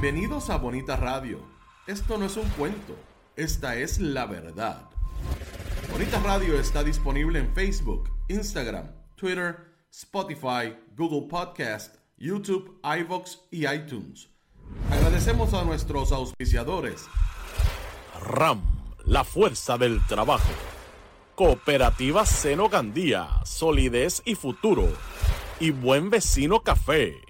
Bienvenidos a Bonita Radio. Esto no es un cuento, esta es la verdad. Bonita Radio está disponible en Facebook, Instagram, Twitter, Spotify, Google Podcast, YouTube, iVoox y iTunes. Agradecemos a nuestros auspiciadores. RAM, la fuerza del trabajo. Cooperativa Seno Gandía, solidez y futuro. Y Buen Vecino Café.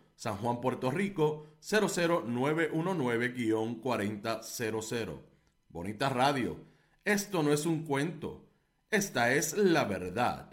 San Juan, Puerto Rico 00919-4000. Bonita Radio. Esto no es un cuento. Esta es la verdad.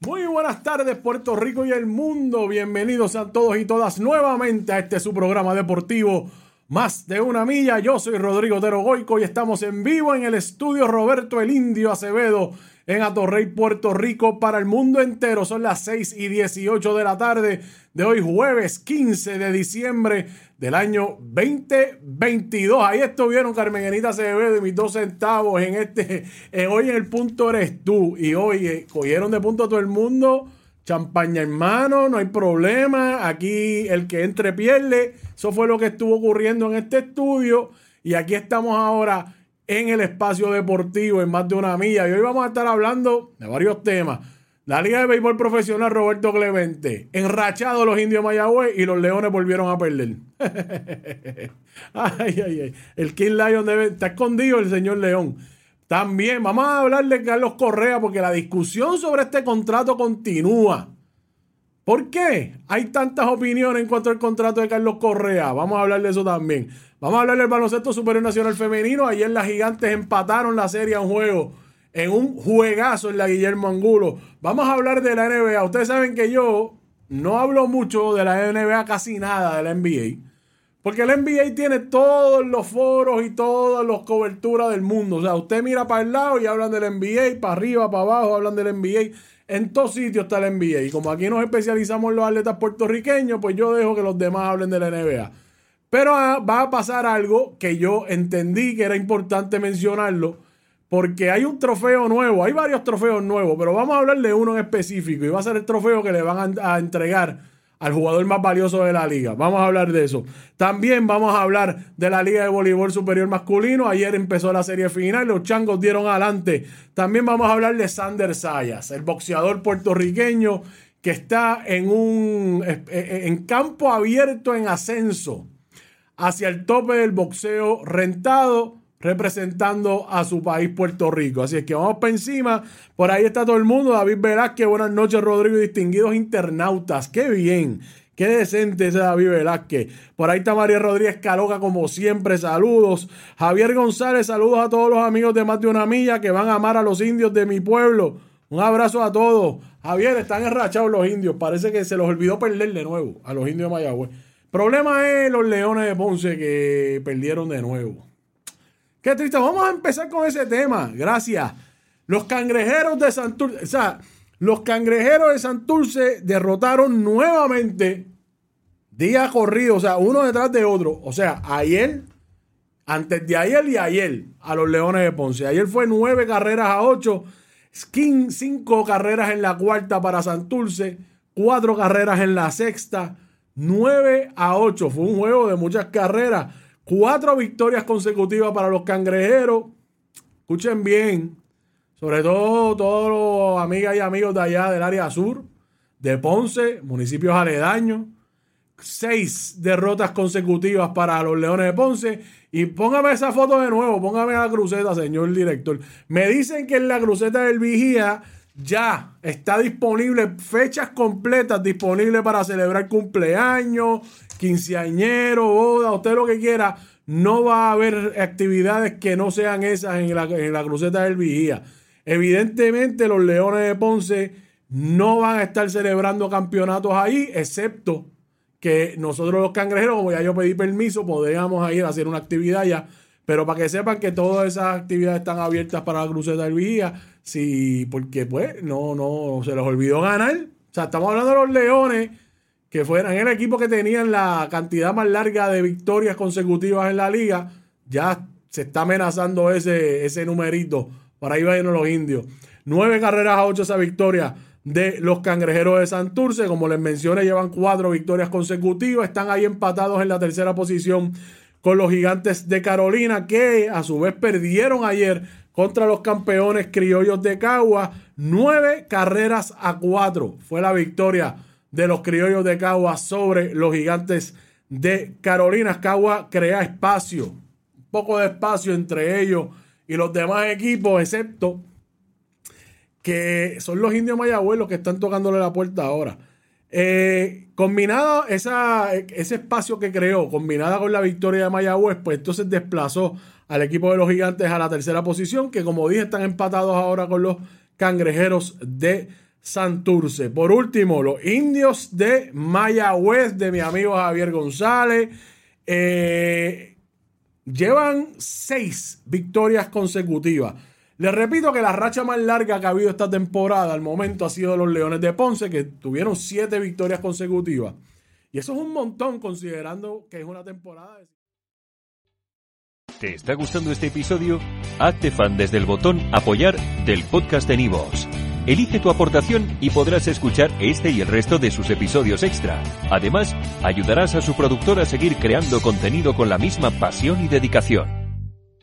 Muy buenas tardes Puerto Rico y el mundo. Bienvenidos a todos y todas nuevamente a este su programa deportivo Más de una milla. Yo soy Rodrigo Tero Goico y estamos en vivo en el estudio Roberto el Indio Acevedo en Atorrey, Puerto Rico, para el mundo entero. Son las 6 y 18 de la tarde de hoy, jueves 15 de diciembre del año 2022. Ahí estuvieron Carmenita Acevedo y mis dos centavos en este. hoy en el punto eres tú. Y hoy eh, cogieron de punto a todo el mundo. Champaña hermano, no hay problema. Aquí el que entre pierde. Eso fue lo que estuvo ocurriendo en este estudio. Y aquí estamos ahora en el espacio deportivo en más de una milla. Y hoy vamos a estar hablando de varios temas. La Liga de Béisbol Profesional Roberto Clemente. Enrachado los indios Mayagüez y los Leones volvieron a perder. ay, ay, ay. El King Lion debe, está escondido el señor León. También vamos a hablar de Carlos Correa porque la discusión sobre este contrato continúa. ¿Por qué hay tantas opiniones en cuanto al contrato de Carlos Correa? Vamos a hablar de eso también. Vamos a hablar del baloncesto superior nacional femenino. Ayer las gigantes empataron la serie a un juego, en un juegazo en la Guillermo Angulo. Vamos a hablar de la NBA. Ustedes saben que yo no hablo mucho de la NBA, casi nada de la NBA. Porque la NBA tiene todos los foros y todas las coberturas del mundo. O sea, usted mira para el lado y hablan del NBA, para arriba, para abajo hablan del NBA. En todos sitios está la NBA. Y como aquí nos especializamos en los atletas puertorriqueños, pues yo dejo que los demás hablen de la NBA. Pero ah, va a pasar algo que yo entendí que era importante mencionarlo, porque hay un trofeo nuevo, hay varios trofeos nuevos, pero vamos a hablar de uno en específico y va a ser el trofeo que le van a, entregar al jugador más valioso de la liga. Vamos a hablar de eso. También vamos a hablar de la Liga de Voleibol Superior Masculino. Ayer empezó la serie final, los changos dieron adelante. También vamos a hablar de Sander Sayas, el boxeador puertorriqueño que está en un en campo abierto en ascenso hacia el tope del boxeo rentado representando a su país Puerto Rico. Así es que vamos para encima. Por ahí está todo el mundo. David Velázquez, buenas noches Rodrigo distinguidos internautas. Qué bien. Qué decente ese David Velázquez. Por ahí está María Rodríguez Caloca, como siempre. Saludos. Javier González, saludos a todos los amigos de más de una milla que van a amar a los indios de mi pueblo. Un abrazo a todos. Javier, están enrachados los indios. Parece que se los olvidó perder de nuevo a los indios de Mayagüez. Problema es los Leones de Ponce que perdieron de nuevo. Qué triste. Vamos a empezar con ese tema. Gracias. Los cangrejeros de Santurce, o sea, los cangrejeros de Santurce derrotaron nuevamente día corrido, o sea, uno detrás de otro. O sea, ayer, antes de ayer y ayer, a los Leones de Ponce. Ayer fue nueve carreras a ocho, cinco carreras en la cuarta para Santurce, cuatro carreras en la sexta 9 a 8. Fue un juego de muchas carreras. Cuatro victorias consecutivas para los cangrejeros. Escuchen bien. Sobre todo todos los amigas y amigos de allá del área sur, de Ponce, municipios aledaños. Seis derrotas consecutivas para los Leones de Ponce. Y póngame esa foto de nuevo, póngame la cruceta, señor director. Me dicen que en la cruceta del Vigía ya está disponible, fechas completas disponibles para celebrar cumpleaños, quinceañero, boda, usted lo que quiera. No va a haber actividades que no sean esas en la, en la cruceta del Vigía. Evidentemente, los Leones de Ponce no van a estar celebrando campeonatos ahí, excepto que nosotros los cangrejeros, como ya yo pedí permiso, podríamos ir a hacer una actividad ya. Pero para que sepan que todas esas actividades están abiertas para la cruceta del vigía, sí, porque pues no, no, se les olvidó ganar. O sea, estamos hablando de los leones, que fueran el equipo que tenían la cantidad más larga de victorias consecutivas en la liga. Ya se está amenazando ese, ese numerito. Para ahí vayan los indios. Nueve carreras a ocho esa victoria de los cangrejeros de Santurce. Como les mencioné, llevan cuatro victorias consecutivas. Están ahí empatados en la tercera posición con los gigantes de Carolina, que a su vez perdieron ayer contra los campeones criollos de Cagua. Nueve carreras a cuatro fue la victoria de los criollos de Cagua sobre los gigantes de Carolina. Cagua crea espacio, un poco de espacio entre ellos y los demás equipos, excepto que son los indios Mayagüez los que están tocándole la puerta ahora. Eh, combinado esa, ese espacio que creó, combinada con la victoria de Mayagüez, pues entonces desplazó al equipo de los gigantes a la tercera posición, que como dije están empatados ahora con los cangrejeros de Santurce. Por último, los indios de Mayagüez, de mi amigo Javier González, eh, llevan seis victorias consecutivas. Les repito que la racha más larga que ha habido esta temporada al momento ha sido de los Leones de Ponce, que tuvieron siete victorias consecutivas. Y eso es un montón considerando que es una temporada. De... ¿Te está gustando este episodio? Hazte fan desde el botón apoyar del podcast de Nivos. Elige tu aportación y podrás escuchar este y el resto de sus episodios extra. Además, ayudarás a su productor a seguir creando contenido con la misma pasión y dedicación.